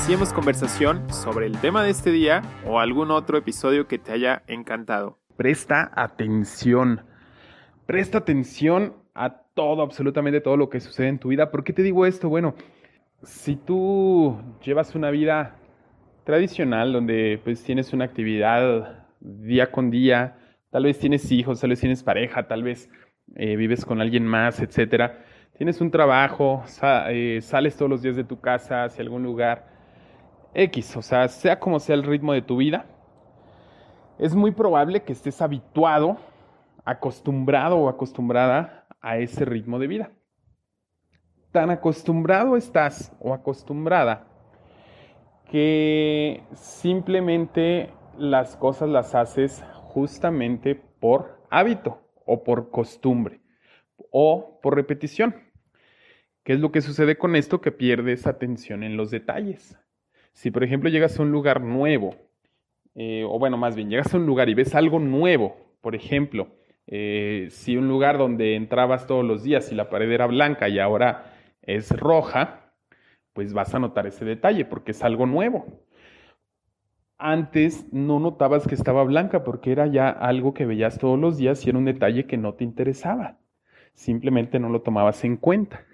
iniciemos conversación sobre el tema de este día o algún otro episodio que te haya encantado. Presta atención. Presta atención a todo, absolutamente todo lo que sucede en tu vida. ¿Por qué te digo esto? Bueno, si tú llevas una vida tradicional donde pues tienes una actividad día con día, tal vez tienes hijos, tal vez tienes pareja, tal vez eh, vives con alguien más, etcétera. Tienes un trabajo, eh, sales todos los días de tu casa hacia algún lugar X, o sea, sea como sea el ritmo de tu vida, es muy probable que estés habituado, acostumbrado o acostumbrada a ese ritmo de vida. Tan acostumbrado estás o acostumbrada que simplemente las cosas las haces justamente por hábito o por costumbre o por repetición. ¿Qué es lo que sucede con esto? Que pierdes atención en los detalles. Si por ejemplo llegas a un lugar nuevo, eh, o bueno, más bien, llegas a un lugar y ves algo nuevo, por ejemplo, eh, si un lugar donde entrabas todos los días y la pared era blanca y ahora es roja, pues vas a notar ese detalle porque es algo nuevo. Antes no notabas que estaba blanca porque era ya algo que veías todos los días y era un detalle que no te interesaba. Simplemente no lo tomabas en cuenta.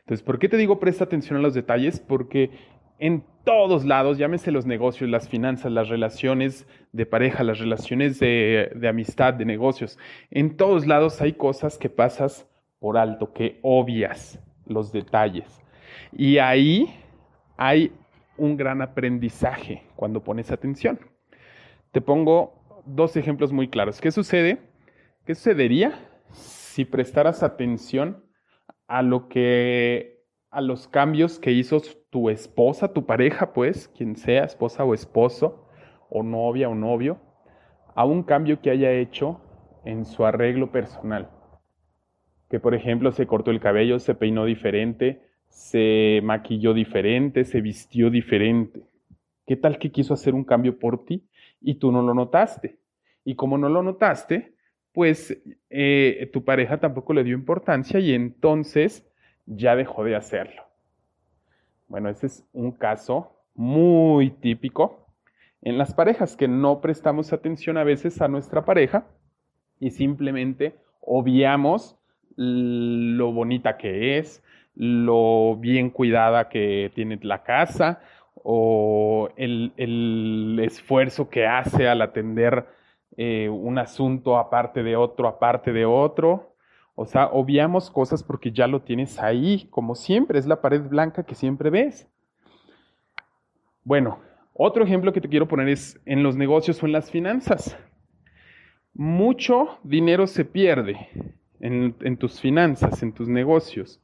Entonces, ¿por qué te digo presta atención a los detalles? Porque en todos lados, llámese los negocios, las finanzas, las relaciones de pareja, las relaciones de, amistad, de negocios, en todos lados hay cosas que pasas por alto, que obvias los detalles. Y ahí hay un gran aprendizaje cuando pones atención. Te pongo dos ejemplos muy claros. ¿Qué sucede? ¿Qué sucedería si prestaras atención a lo que a los cambios que hizo tu esposa, tu pareja, pues, quien sea, esposa o esposo, o novia o novio, a un cambio que haya hecho en su arreglo personal. Que por ejemplo se cortó el cabello, se peinó diferente, se maquilló diferente, se vistió diferente. ¿Qué tal que quiso hacer un cambio por ti y tú no lo notaste? Y como no lo notaste, pues eh, tu pareja tampoco le dio importancia y entonces ya dejó de hacerlo. Bueno, ese es un caso muy típico en las parejas que no prestamos atención a veces a nuestra pareja y simplemente obviamos lo bonita que es, lo bien cuidada que tiene la casa o el, el esfuerzo que hace al atender eh, un asunto aparte de otro, aparte de otro. O sea, obviamos cosas porque ya lo tienes ahí, como siempre, es la pared blanca que siempre ves. Bueno, otro ejemplo que te quiero poner es en los negocios o en las finanzas. Mucho dinero se pierde en, tus finanzas, en tus negocios,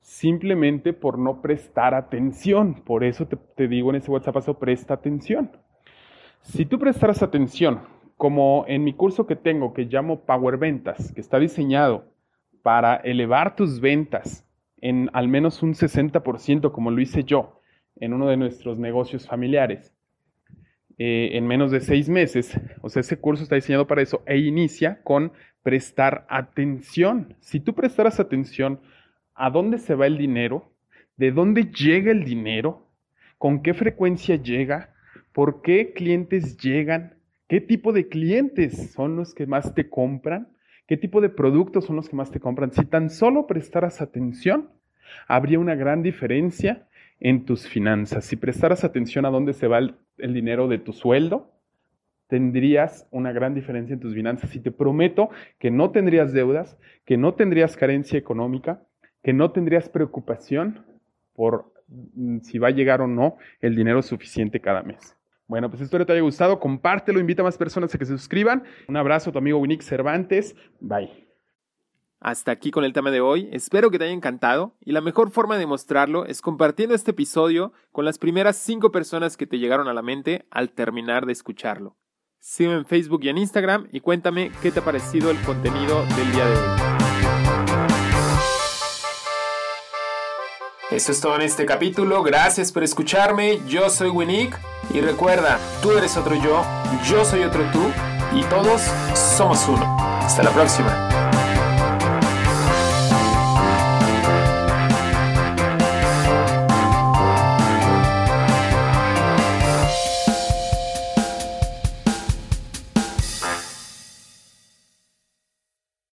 simplemente por no prestar atención. Por eso te, digo en ese WhatsApp, presta atención. Si tú prestaras atención, como en mi curso que tengo que llamo Power Ventas, que está diseñado para elevar tus ventas en al menos un 60%, como lo hice yo en uno de nuestros negocios familiares, eh, en menos de seis meses. O sea, ese curso está diseñado para eso e inicia con prestar atención. Si tú prestaras atención a dónde se va el dinero, de dónde llega el dinero, con qué frecuencia llega, por qué clientes llegan, qué tipo de clientes son los que más te compran, qué tipo de productos son los que más te compran. Si tan solo prestaras atención, habría una gran diferencia en tus finanzas. Si prestaras atención a dónde se va el, el, dinero de tu sueldo, tendrías una gran diferencia en tus finanzas. Y te prometo que no tendrías deudas, que no tendrías carencia económica, que no tendrías preocupación por si va a llegar o no el dinero suficiente cada mes. Bueno, pues espero te haya gustado. Compártelo, invita a más personas a que se suscriban. Un abrazo a tu amigo Winnick Cervantes. Bye. Hasta aquí con el tema de hoy, espero que te haya encantado y la mejor forma de mostrarlo es compartiendo este episodio con las primeras cinco personas que te llegaron a la mente al terminar de escucharlo. Sígueme en Facebook y en Instagram y cuéntame qué te ha parecido el contenido del día de hoy. Eso es todo en este capítulo. Gracias por escucharme. Yo soy Winnick. Y recuerda, tú eres otro yo, yo soy otro tú y todos somos uno. Hasta la próxima.